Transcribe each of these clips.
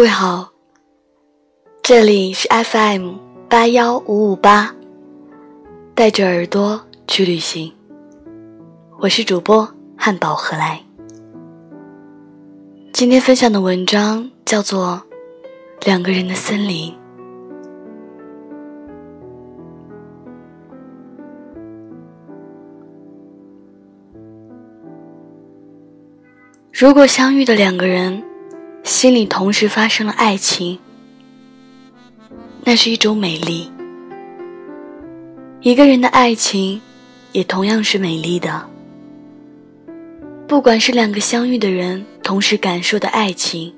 各位好，这里是 FM 八幺五五八，带着耳朵去旅行。我是主播汉堡何来。今天分享的文章叫做《两个人的森林》。如果相遇的两个人。心里同时发生了爱情，那是一种美丽。一个人的爱情，也同样是美丽的。不管是两个相遇的人同时感受的爱情，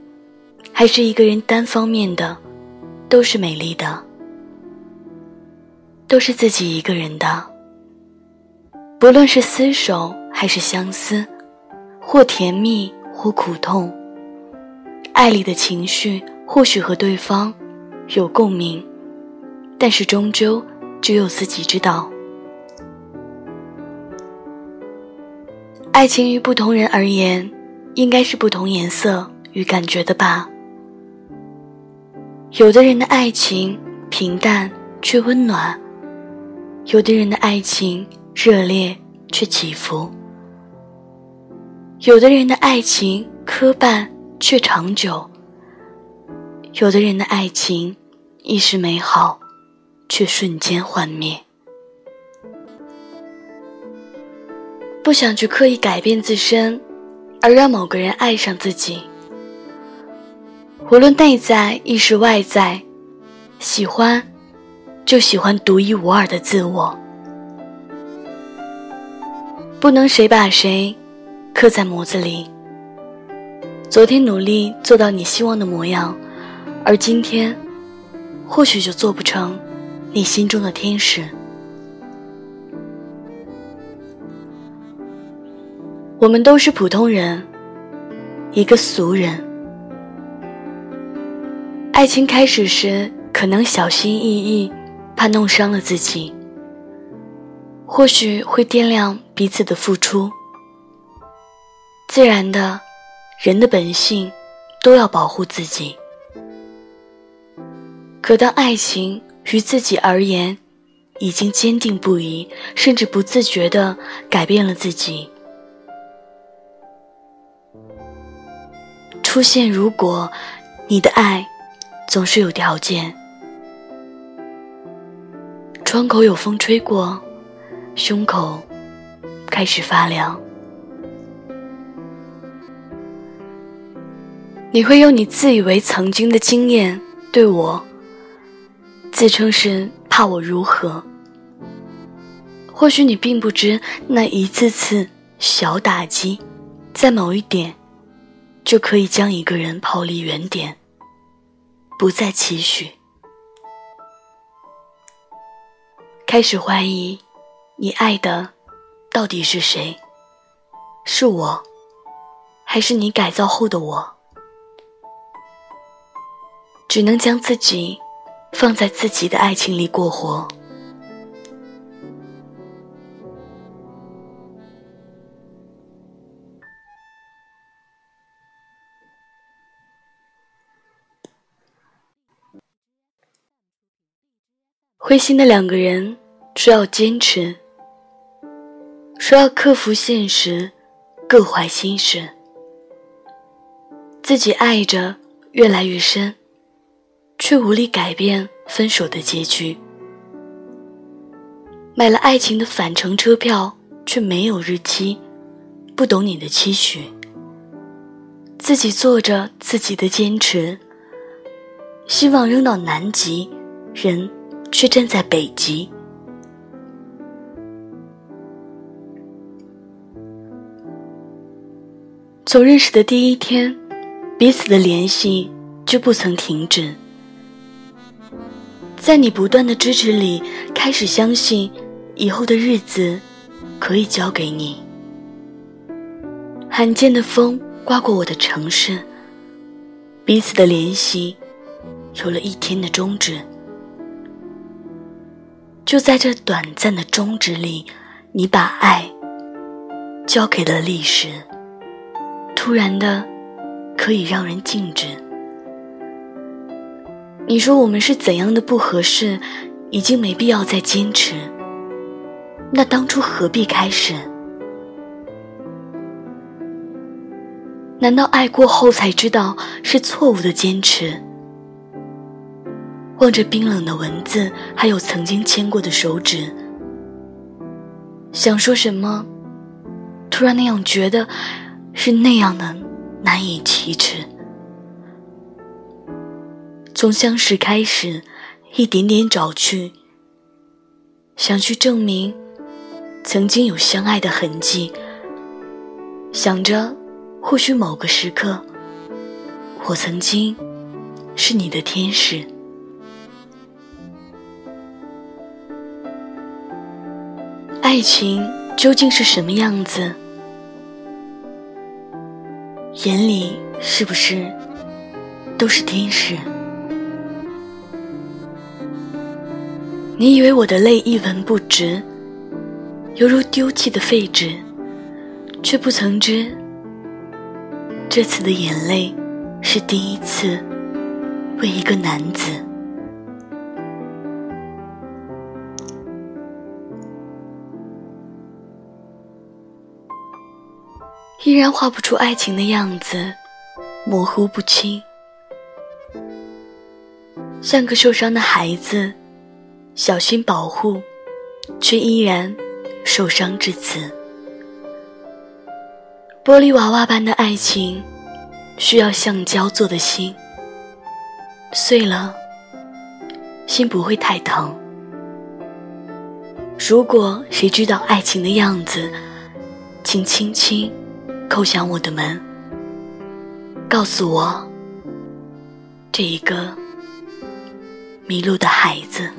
还是一个人单方面的，都是美丽的，都是自己一个人的。不论是厮守还是相思，或甜蜜或苦痛。爱里的情绪或许和对方有共鸣，但是终究只有自己知道。爱情于不同人而言，应该是不同颜色与感觉的吧。有的人的爱情平淡却温暖，有的人的爱情热烈却起伏，有的人的爱情磕绊。却长久。有的人的爱情一时美好，却瞬间幻灭。不想去刻意改变自身，而让某个人爱上自己。无论内在亦是外在，喜欢就喜欢独一无二的自我，不能谁把谁刻在模子里。昨天努力做到你希望的模样，而今天，或许就做不成你心中的天使。我们都是普通人，一个俗人。爱情开始时，可能小心翼翼，怕弄伤了自己，或许会掂量彼此的付出，自然的。人的本性都要保护自己，可当爱情于自己而言已经坚定不移，甚至不自觉地改变了自己，出现如果你的爱总是有条件，窗口有风吹过，胸口开始发凉。你会用你自以为曾经的经验对我，自称是怕我如何？或许你并不知那一次次小打击，在某一点，就可以将一个人抛离原点，不再期许，开始怀疑你爱的到底是谁？是我，还是你改造后的我？只能将自己放在自己的爱情里过活。灰心的两个人说要坚持，说要克服现实，各怀心事，自己爱着越来越深。却无力改变分手的结局。买了爱情的返程车票，却没有日期，不懂你的期许。自己做着自己的坚持，希望扔到南极，人却站在北极。从认识的第一天，彼此的联系就不曾停止。在你不断的支持里，开始相信以后的日子可以交给你。罕见的风刮过我的城市，彼此的联系有了一天的终止。就在这短暂的终止里，你把爱交给了历史，突然的可以让人静止。你说我们是怎样的不合适，已经没必要再坚持。那当初何必开始？难道爱过后才知道是错误的坚持？望着冰冷的文字，还有曾经牵过的手指，想说什么，突然那样觉得，是那样的难以启齿。从相识开始，一点点找去，想去证明曾经有相爱的痕迹，想着或许某个时刻，我曾经是你的天使。爱情究竟是什么样子？眼里是不是都是天使？你以为我的泪一文不值，犹如丢弃的废纸，却不曾知，这次的眼泪是第一次为一个男子。依然画不出爱情的样子，模糊不清，像个受伤的孩子，小心保护，却依然受伤至此。玻璃娃娃般的爱情，需要橡胶做的心，碎了，心不会太疼。如果谁知道爱情的样子，请轻轻。叩响我的门，告诉我，这一个迷路的孩子。